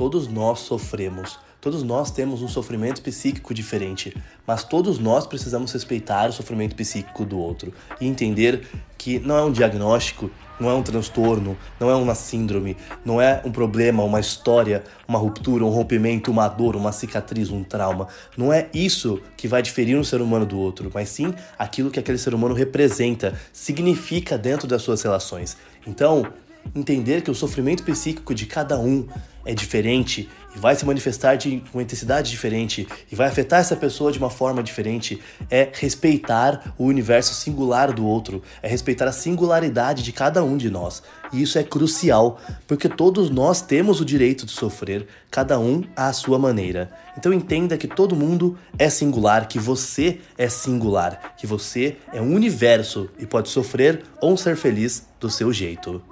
todos nós sofremos. Todos nós temos um sofrimento psíquico diferente, mas todos nós precisamos respeitar o sofrimento psíquico do outro e entender que não é um diagnóstico, não é um transtorno, não é uma síndrome, não é um problema, uma história, uma ruptura, um rompimento, uma dor, uma cicatriz, um trauma. Não é isso que vai diferir um ser humano do outro, mas sim aquilo que aquele ser humano representa, significa dentro das suas relações. Então, entender que o sofrimento psíquico de cada um é diferente e vai se manifestar de uma intensidade diferente e vai afetar essa pessoa de uma forma diferente é respeitar o universo singular do outro, é respeitar a singularidade de cada um de nós. E isso é crucial, porque todos nós temos o direito de sofrer, cada um à sua maneira. Então entenda que todo mundo é singular, que você é singular, que você é um universo e pode sofrer ou ser feliz do seu jeito.